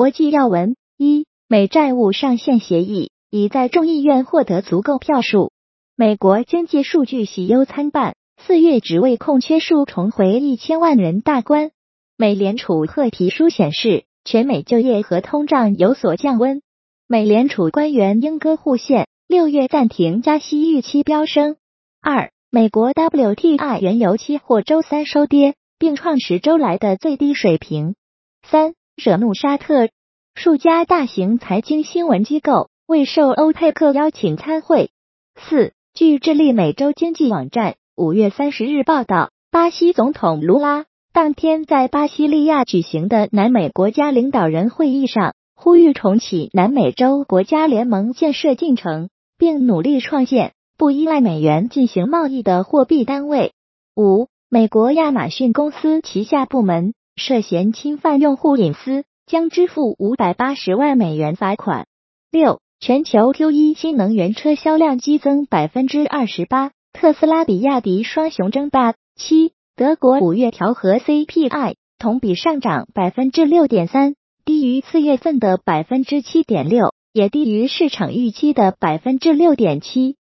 国际要闻：一、美债务上限协议已在众议院获得足够票数。美国经济数据喜忧参半，四月职位空缺数重回一千万人大关。美联储褐皮书显示，全美就业和通胀有所降温。美联储官员英戈互现，六月暂停加息预期飙升。二、美国 WTI 原油期货周三收跌，并创十周来的最低水平。三、惹怒沙特，数家大型财经新闻机构未受欧佩克邀请参会。四、据智利美洲经济网站五月三十日报道，巴西总统卢拉。当天在巴西利亚举行的南美国家领导人会议上，呼吁重启南美洲国家联盟建设进程，并努力创建不依赖美元进行贸易的货币单位。五、美国亚马逊公司旗下部门涉嫌侵犯用户隐私，将支付五百八十万美元罚款。六、全球 Q 一新能源车销量激增百分之二十八，特斯拉比亚迪双雄争霸。七。德国五月调和 CPI 同比上涨百分之六点三，低于四月份的百分之七点六，也低于市场预期的百分之六点七。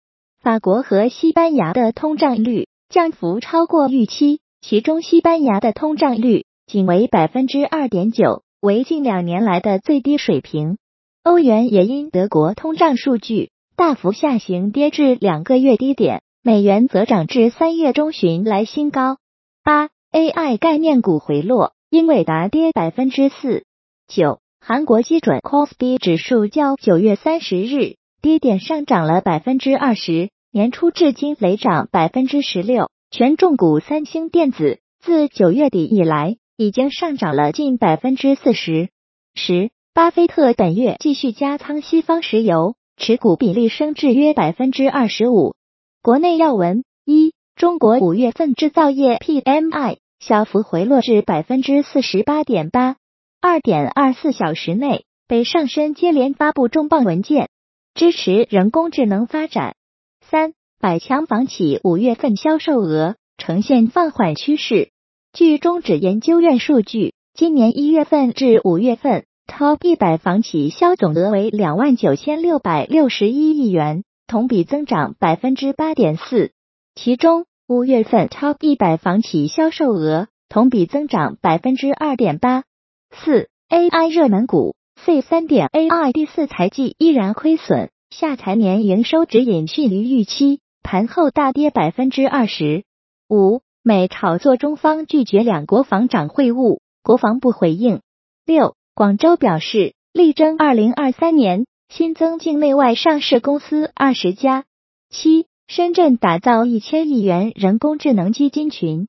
法国和西班牙的通胀率降幅超过预期，其中西班牙的通胀率仅为百分之二点九，为近两年来的最低水平。欧元也因德国通胀数据大幅下行跌至两个月低点，美元则涨至三月中旬来新高。八 AI 概念股回落，英伟达跌百分之四。九韩国基准 c o s p i 指数较九月三十日低点上涨了百分之二十，年初至今累涨百分之十六。权重股三星电子自九月底以来已经上涨了近百分之四十。十巴菲特本月继续加仓西方石油，持股比例升至约百分之二十五。国内要闻一。中国五月份制造业 PMI 小幅回落至百分之四十八点八，二点二四小时内，北上深接连发布重磅文件，支持人工智能发展。三，百强房企五月份销售额呈现放缓趋势。据中指研究院数据，今年一月份至五月份，Top 一百房企销总额为两万九千六百六十一亿元，同比增长百分之八点四。其中，五月份 Top 一百房企销售额同比增长百分之二点八。四 AI 热门股 C 三点 AI 第四财季依然亏损，下财年营收指引逊于预期，盘后大跌百分之二十五。美炒作中方拒绝两国防长会晤，国防部回应。六广州表示力争二零二三年新增境内外上市公司二十家。七。深圳打造一千亿元人工智能基金群。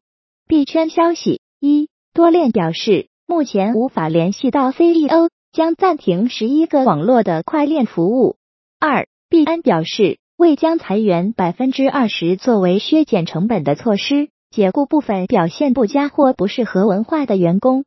币圈消息：一多链表示，目前无法联系到 CEO，将暂停十一个网络的快链服务。二币安表示，未将裁员百分之二十作为削减成本的措施，解雇部分表现不佳或不适合文化的员工。